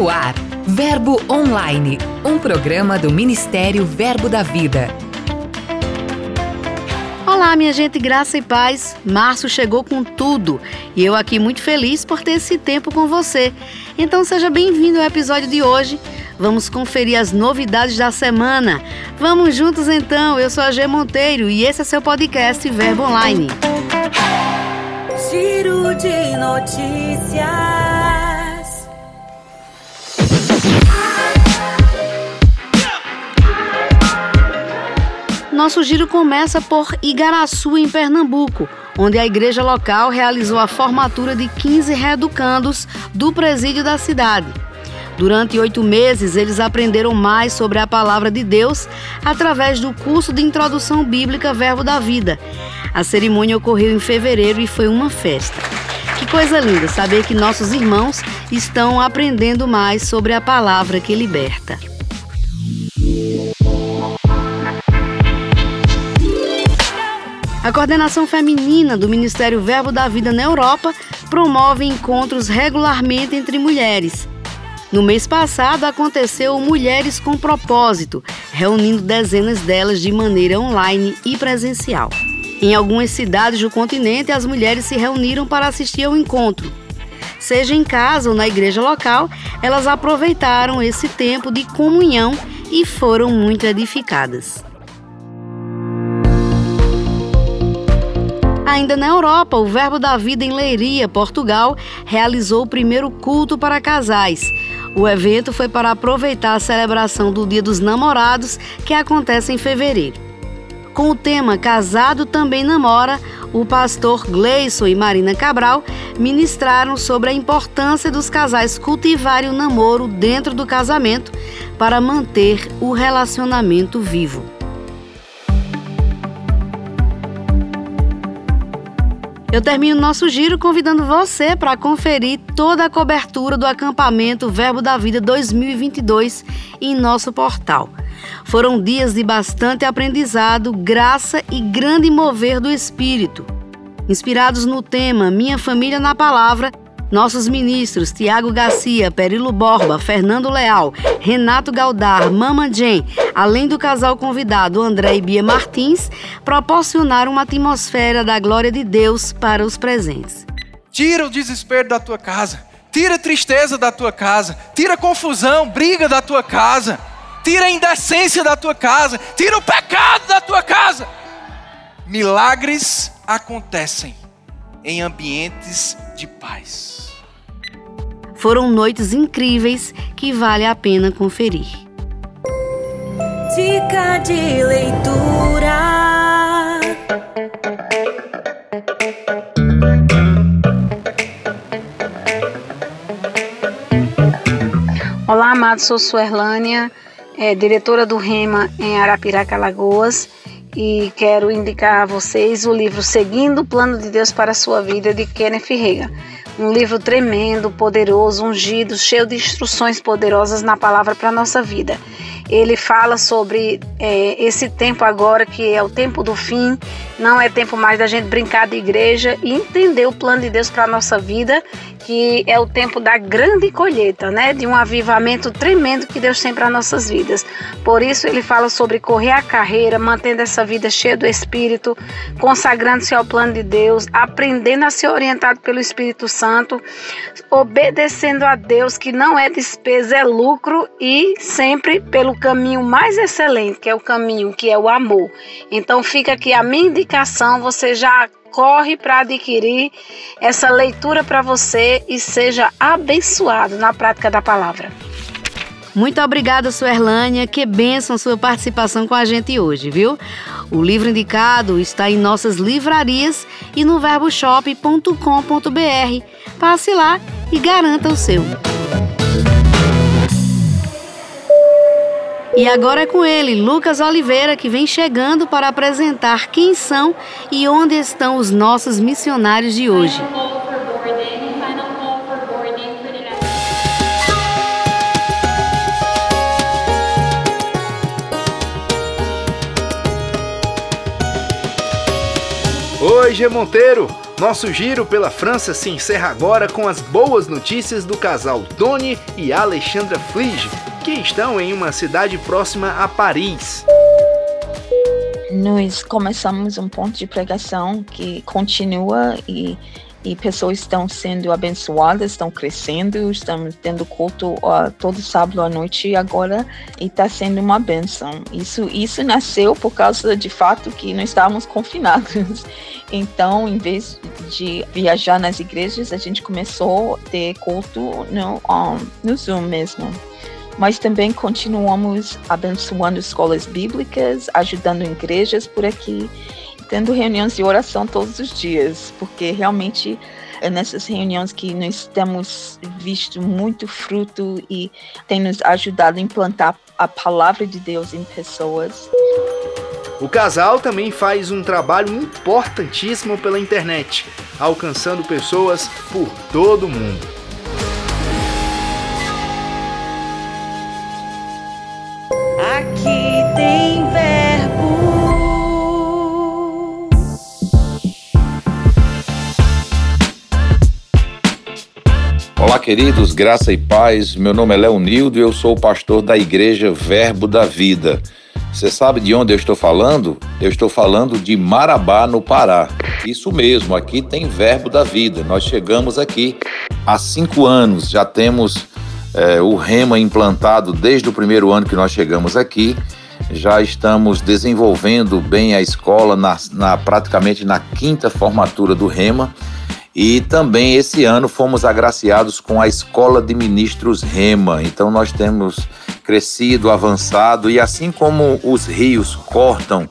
No ar, Verbo Online, um programa do Ministério Verbo da Vida. Olá, minha gente, graça e paz. Março chegou com tudo e eu aqui muito feliz por ter esse tempo com você. Então seja bem-vindo ao episódio de hoje. Vamos conferir as novidades da semana. Vamos juntos então. Eu sou a G Monteiro e esse é seu podcast Verbo Online. Giro de notícias. Nosso giro começa por Igaraçu, em Pernambuco, onde a igreja local realizou a formatura de 15 reeducandos do presídio da cidade. Durante oito meses, eles aprenderam mais sobre a palavra de Deus através do curso de introdução bíblica Verbo da Vida. A cerimônia ocorreu em fevereiro e foi uma festa. Que coisa linda saber que nossos irmãos estão aprendendo mais sobre a palavra que liberta. A coordenação feminina do Ministério Verbo da Vida na Europa promove encontros regularmente entre mulheres. No mês passado aconteceu Mulheres com Propósito, reunindo dezenas delas de maneira online e presencial. Em algumas cidades do continente, as mulheres se reuniram para assistir ao encontro. Seja em casa ou na igreja local, elas aproveitaram esse tempo de comunhão e foram muito edificadas. Ainda na Europa, o Verbo da Vida em Leiria, Portugal, realizou o primeiro culto para casais. O evento foi para aproveitar a celebração do Dia dos Namorados, que acontece em fevereiro. Com o tema Casado Também Namora, o pastor Gleison e Marina Cabral ministraram sobre a importância dos casais cultivarem o namoro dentro do casamento para manter o relacionamento vivo. Eu termino nosso giro convidando você para conferir toda a cobertura do acampamento Verbo da Vida 2022 em nosso portal. Foram dias de bastante aprendizado, graça e grande mover do Espírito. Inspirados no tema Minha Família na Palavra, nossos ministros Tiago Garcia, Perilo Borba, Fernando Leal, Renato Galdar, Mama Jen, além do casal convidado André e Bia Martins, proporcionaram uma atmosfera da glória de Deus para os presentes. Tira o desespero da tua casa, tira a tristeza da tua casa, tira a confusão, briga da tua casa, tira a indecência da tua casa, tira o pecado da tua casa. Milagres acontecem em ambientes de paz. Foram noites incríveis que vale a pena conferir. Dica de leitura. Olá, amados, sou Suerlânia, é, diretora do REMA em Arapiraca, Alagoas, e quero indicar a vocês o livro Seguindo o Plano de Deus para a Sua Vida, de Kenneth Rega. Um livro tremendo, poderoso, ungido, cheio de instruções poderosas na palavra para a nossa vida. Ele fala sobre é, esse tempo agora, que é o tempo do fim, não é tempo mais da gente brincar de igreja e entender o plano de Deus para a nossa vida, que é o tempo da grande colheita, né? De um avivamento tremendo que Deus tem para nossas vidas. Por isso ele fala sobre correr a carreira, mantendo essa vida cheia do Espírito, consagrando-se ao plano de Deus, aprendendo a ser orientado pelo Espírito Santo, obedecendo a Deus, que não é despesa, é lucro, e sempre pelo caminho mais excelente, que é o caminho que é o amor. Então fica aqui a minha indicação, você já corre para adquirir essa leitura para você e seja abençoado na prática da palavra. Muito obrigada, Suerlânia. Que bênção sua participação com a gente hoje, viu? O livro indicado está em nossas livrarias e no verboshop.com.br. Passe lá e garanta o seu. E agora é com ele, Lucas Oliveira, que vem chegando para apresentar quem são e onde estão os nossos missionários de hoje. Oi, G Monteiro! Nosso giro pela França se encerra agora com as boas notícias do casal Tony e Alexandra Flige, que estão em uma cidade próxima a Paris. Nós começamos um ponto de pregação que continua e e pessoas estão sendo abençoadas, estão crescendo, estamos tendo culto uh, todo sábado à noite agora e está sendo uma benção. Isso, isso nasceu por causa de fato que nós estávamos confinados. Então, em vez de viajar nas igrejas, a gente começou a ter culto no, um, no Zoom mesmo mas também continuamos abençoando escolas bíblicas, ajudando igrejas por aqui tendo reuniões de oração todos os dias, porque realmente é nessas reuniões que nós temos visto muito fruto e tem nos ajudado a implantar a palavra de Deus em pessoas. O casal também faz um trabalho importantíssimo pela internet, alcançando pessoas por todo o mundo. Queridos, graça e paz. Meu nome é Leonildo e eu sou o pastor da Igreja Verbo da Vida. Você sabe de onde eu estou falando? Eu estou falando de Marabá, no Pará. Isso mesmo, aqui tem Verbo da Vida. Nós chegamos aqui há cinco anos, já temos é, o Rema implantado desde o primeiro ano que nós chegamos aqui. Já estamos desenvolvendo bem a escola na, na praticamente na quinta formatura do Rema e também esse ano fomos agraciados com a Escola de Ministros Rema. Então nós temos crescido, avançado e assim como os rios cortam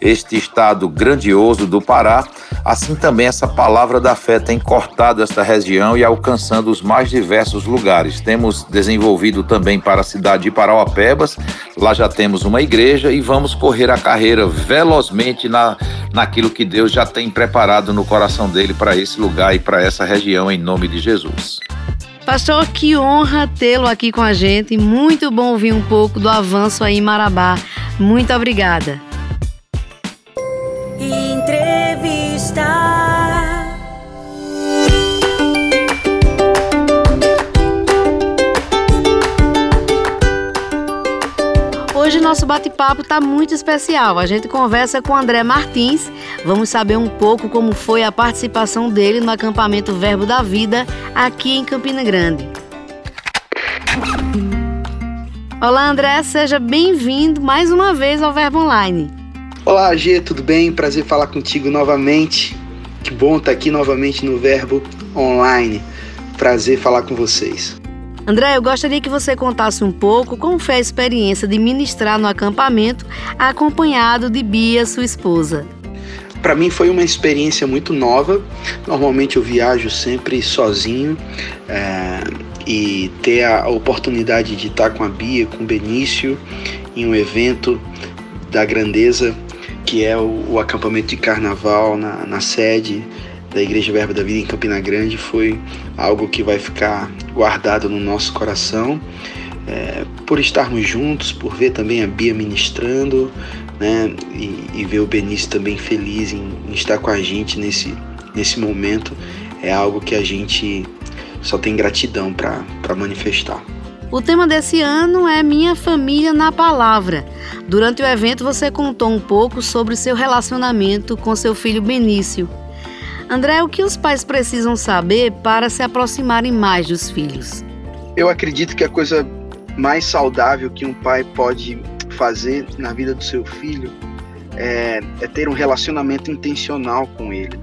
este estado grandioso do Pará, assim também essa palavra da fé tem cortado esta região e alcançando os mais diversos lugares. Temos desenvolvido também para a cidade de Parauapebas, lá já temos uma igreja e vamos correr a carreira velozmente na, naquilo que Deus já tem preparado no coração dele para esse lugar e para essa região, em nome de Jesus. Pastor, que honra tê-lo aqui com a gente. Muito bom ouvir um pouco do avanço aí em Marabá. Muito obrigada. Hoje nosso bate-papo está muito especial. A gente conversa com André Martins. Vamos saber um pouco como foi a participação dele no acampamento Verbo da Vida aqui em Campina Grande. Olá, André, seja bem-vindo mais uma vez ao Verbo Online. Olá, G, tudo bem? Prazer falar contigo novamente. Que bom estar aqui novamente no Verbo Online. Prazer falar com vocês. André, eu gostaria que você contasse um pouco como foi a experiência de ministrar no acampamento acompanhado de Bia, sua esposa. Para mim foi uma experiência muito nova. Normalmente eu viajo sempre sozinho é, e ter a oportunidade de estar com a Bia, com o Benício, em um evento da grandeza que é o, o acampamento de carnaval na, na sede da Igreja Verbo da Vida em Campina Grande foi algo que vai ficar guardado no nosso coração. É, por estarmos juntos, por ver também a Bia ministrando, né, e, e ver o Benício também feliz em, em, estar com a gente nesse, nesse momento, é algo que a gente só tem gratidão para manifestar. O tema desse ano é Minha Família na Palavra. Durante o evento, você contou um pouco sobre seu relacionamento com seu filho Benício. André, o que os pais precisam saber para se aproximarem mais dos filhos? Eu acredito que a coisa mais saudável que um pai pode fazer na vida do seu filho é, é ter um relacionamento intencional com ele.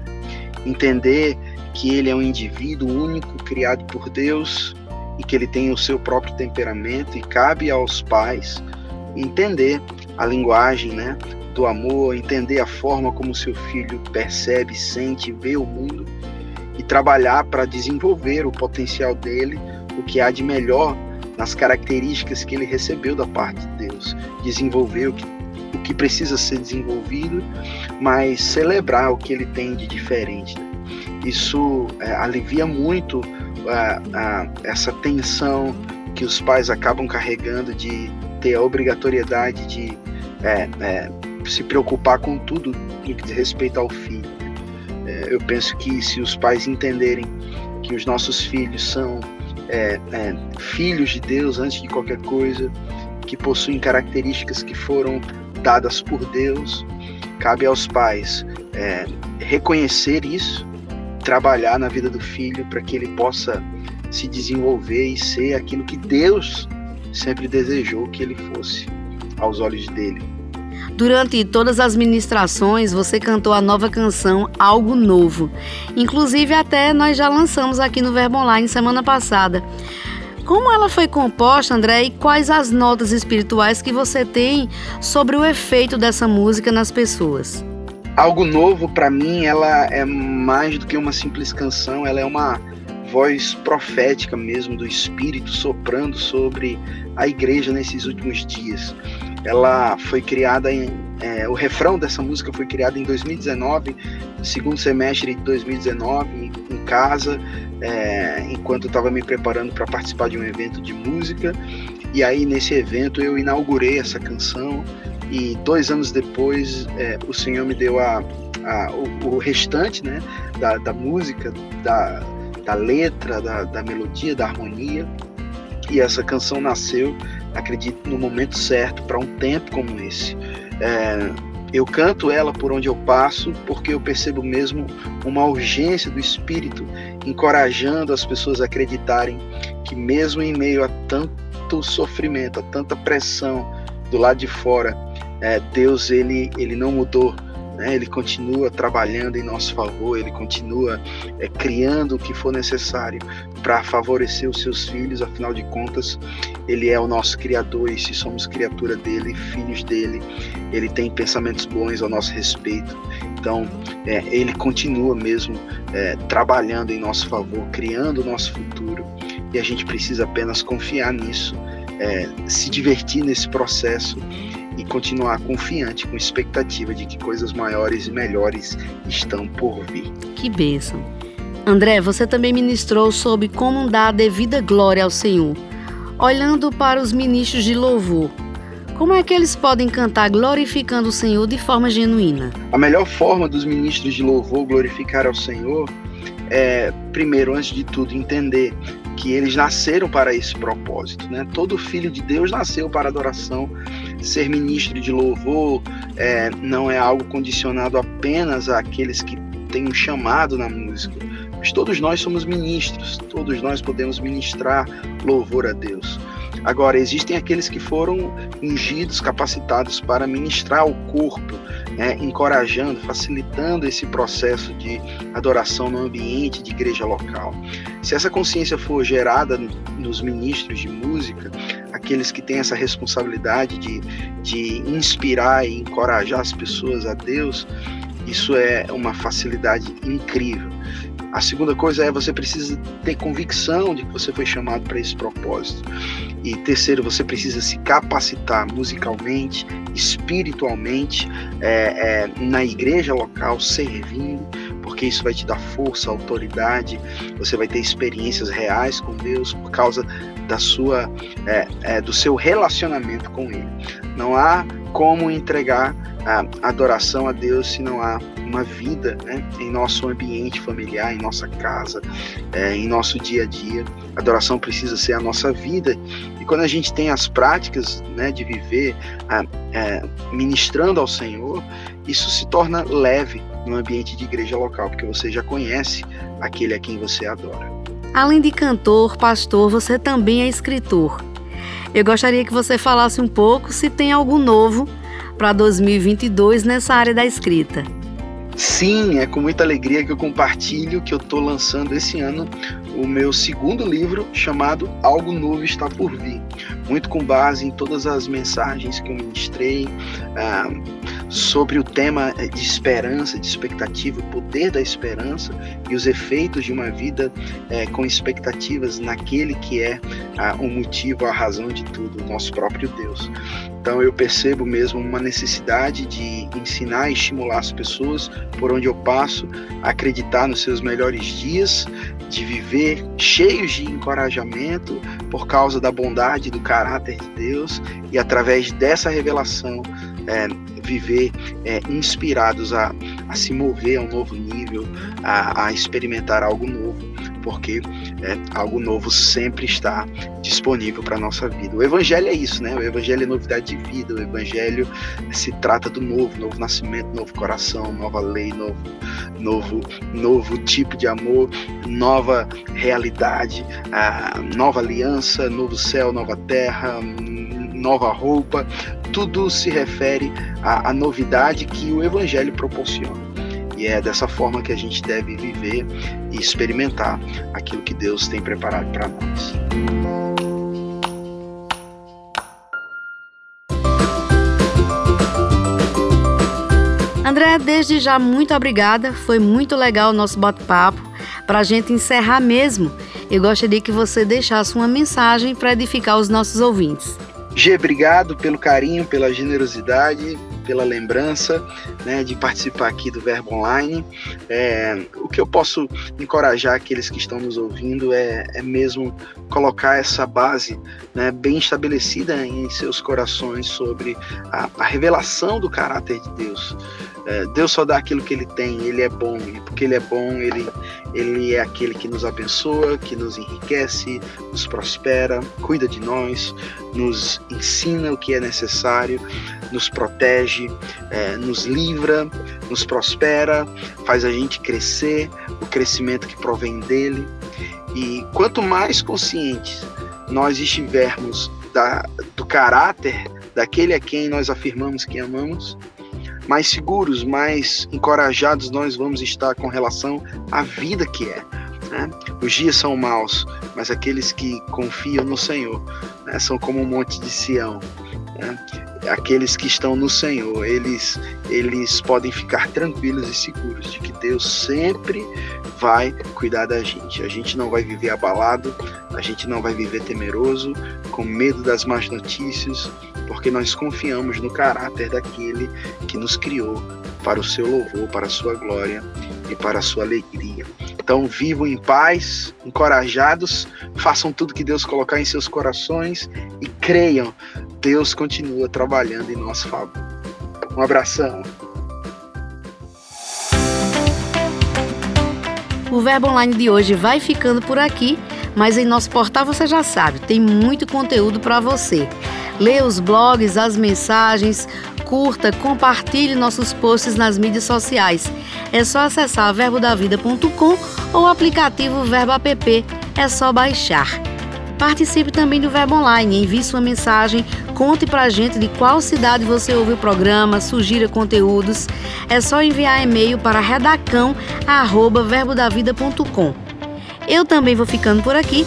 Entender que ele é um indivíduo único, criado por Deus e que ele tem o seu próprio temperamento e cabe aos pais entender a linguagem, né, do amor, entender a forma como seu filho percebe, sente, vê o mundo e trabalhar para desenvolver o potencial dele, o que há de melhor nas características que ele recebeu da parte de Deus, desenvolver o que, o que precisa ser desenvolvido, mas celebrar o que ele tem de diferente. Isso é, alivia muito essa tensão que os pais acabam carregando de ter a obrigatoriedade de é, é, se preocupar com tudo no que diz respeito ao filho. É, eu penso que se os pais entenderem que os nossos filhos são é, é, filhos de Deus antes de qualquer coisa, que possuem características que foram dadas por Deus, cabe aos pais é, reconhecer isso, trabalhar na vida do filho para que ele possa se desenvolver e ser aquilo que Deus sempre desejou que ele fosse aos olhos dele. Durante todas as ministrações, você cantou a nova canção Algo Novo. Inclusive, até nós já lançamos aqui no Verbo Online semana passada. Como ela foi composta, André, e quais as notas espirituais que você tem sobre o efeito dessa música nas pessoas? Algo Novo, para mim, ela é mais do que uma simples canção, ela é uma voz profética mesmo do Espírito soprando sobre a igreja nesses últimos dias. Ela foi criada em. É, o refrão dessa música foi criado em 2019, segundo semestre de 2019, em casa, é, enquanto estava me preparando para participar de um evento de música. E aí, nesse evento, eu inaugurei essa canção. E dois anos depois, é, o Senhor me deu a, a o, o, restante né, da, da música, da, da letra, da, da melodia, da harmonia. E essa canção nasceu acredito, no momento certo, para um tempo como esse. É, eu canto ela por onde eu passo, porque eu percebo mesmo uma urgência do Espírito, encorajando as pessoas a acreditarem que, mesmo em meio a tanto sofrimento, a tanta pressão do lado de fora, é, Deus ele, ele não mudou né? Ele continua trabalhando em nosso favor, ele continua é, criando o que for necessário para favorecer os seus filhos, afinal de contas, ele é o nosso Criador e se somos criatura dele, filhos dele, ele tem pensamentos bons ao nosso respeito. Então, é, ele continua mesmo é, trabalhando em nosso favor, criando o nosso futuro e a gente precisa apenas confiar nisso, é, se divertir nesse processo continuar confiante, com expectativa de que coisas maiores e melhores estão por vir. Que bênção. André, você também ministrou sobre como dar a devida glória ao Senhor. Olhando para os ministros de louvor, como é que eles podem cantar glorificando o Senhor de forma genuína? A melhor forma dos ministros de louvor glorificar ao Senhor é, primeiro, antes de tudo, entender que eles nasceram para esse propósito. Né? Todo filho de Deus nasceu para adoração. Ser ministro de louvor é, não é algo condicionado apenas àqueles que têm um chamado na música, mas todos nós somos ministros, todos nós podemos ministrar louvor a Deus. Agora, existem aqueles que foram ungidos, capacitados para ministrar o corpo, né, encorajando, facilitando esse processo de adoração no ambiente de igreja local. Se essa consciência for gerada nos ministros de música, aqueles que têm essa responsabilidade de, de inspirar e encorajar as pessoas a Deus, isso é uma facilidade incrível. A segunda coisa é você precisa ter convicção de que você foi chamado para esse propósito. E terceiro, você precisa se capacitar musicalmente, espiritualmente, é, é, na igreja local, servindo, porque isso vai te dar força, autoridade, você vai ter experiências reais com Deus por causa da sua, é, é do seu relacionamento com Ele. Não há como entregar a adoração a Deus se não há uma vida né, em nosso ambiente familiar, em nossa casa, é, em nosso dia a dia. A adoração precisa ser a nossa vida. E quando a gente tem as práticas né, de viver é, ministrando ao Senhor, isso se torna leve no ambiente de igreja local, porque você já conhece aquele a quem você adora. Além de cantor, pastor, você também é escritor. Eu gostaria que você falasse um pouco se tem algo novo para 2022 nessa área da escrita. Sim, é com muita alegria que eu compartilho que eu estou lançando esse ano o meu segundo livro chamado Algo Novo Está Por Vir. Muito com base em todas as mensagens que eu ministrei ah, sobre o tema de esperança, de expectativa, o poder da esperança e os efeitos de uma vida eh, com expectativas naquele que é ah, o motivo, a razão de tudo, nosso próprio Deus. Então eu percebo mesmo uma necessidade de ensinar e estimular as pessoas por onde eu passo a acreditar nos seus melhores dias, de viver cheios de encorajamento por causa da bondade do caráter de Deus e através dessa revelação é, viver é, inspirados a, a se mover a um novo nível, a, a experimentar algo novo porque é, algo novo sempre está disponível para a nossa vida. O Evangelho é isso, né? O Evangelho é novidade de vida, o Evangelho se trata do novo, novo nascimento, novo coração, nova lei, novo, novo, novo tipo de amor, nova realidade, nova aliança, novo céu, nova terra, nova roupa, tudo se refere à, à novidade que o Evangelho proporciona. E é dessa forma que a gente deve viver e experimentar aquilo que Deus tem preparado para nós. André, desde já muito obrigada. Foi muito legal o nosso bate-papo. Para a gente encerrar mesmo, eu gostaria que você deixasse uma mensagem para edificar os nossos ouvintes. G, obrigado pelo carinho, pela generosidade pela lembrança né, de participar aqui do Verbo Online. É, o que eu posso encorajar aqueles que estão nos ouvindo é, é mesmo colocar essa base né, bem estabelecida em seus corações sobre a, a revelação do caráter de Deus. É, Deus só dá aquilo que Ele tem, Ele é bom, e porque Ele é bom, Ele, ele é aquele que nos abençoa, que nos enriquece, nos prospera, cuida de nós, nos ensina o que é necessário, nos protege, é, nos livra, nos prospera, faz a gente crescer, o crescimento que provém dele. E quanto mais conscientes nós estivermos da, do caráter daquele a quem nós afirmamos que amamos, mais seguros, mais encorajados nós vamos estar com relação à vida que é. Né? Os dias são maus, mas aqueles que confiam no Senhor né, são como um monte de Sião. Né? Aqueles que estão no Senhor, eles, eles podem ficar tranquilos e seguros de que Deus sempre vai cuidar da gente. A gente não vai viver abalado, a gente não vai viver temeroso, com medo das más notícias, porque nós confiamos no caráter daquele que nos criou para o seu louvor, para a sua glória e para a sua alegria. Então vivam em paz, encorajados, façam tudo que Deus colocar em seus corações e creiam, Deus continua trabalhando em nosso favor. Um abração. O Verbo Online de hoje vai ficando por aqui, mas em nosso portal você já sabe, tem muito conteúdo para você. Leia os blogs, as mensagens, curta, compartilhe nossos posts nas mídias sociais. É só acessar verbodavida.com ou o aplicativo Verbo App. É só baixar. Participe também do Verbo Online, envie sua mensagem, conte pra gente de qual cidade você ouve o programa, sugira conteúdos. É só enviar e-mail para redacão@verbodavida.com. Eu também vou ficando por aqui.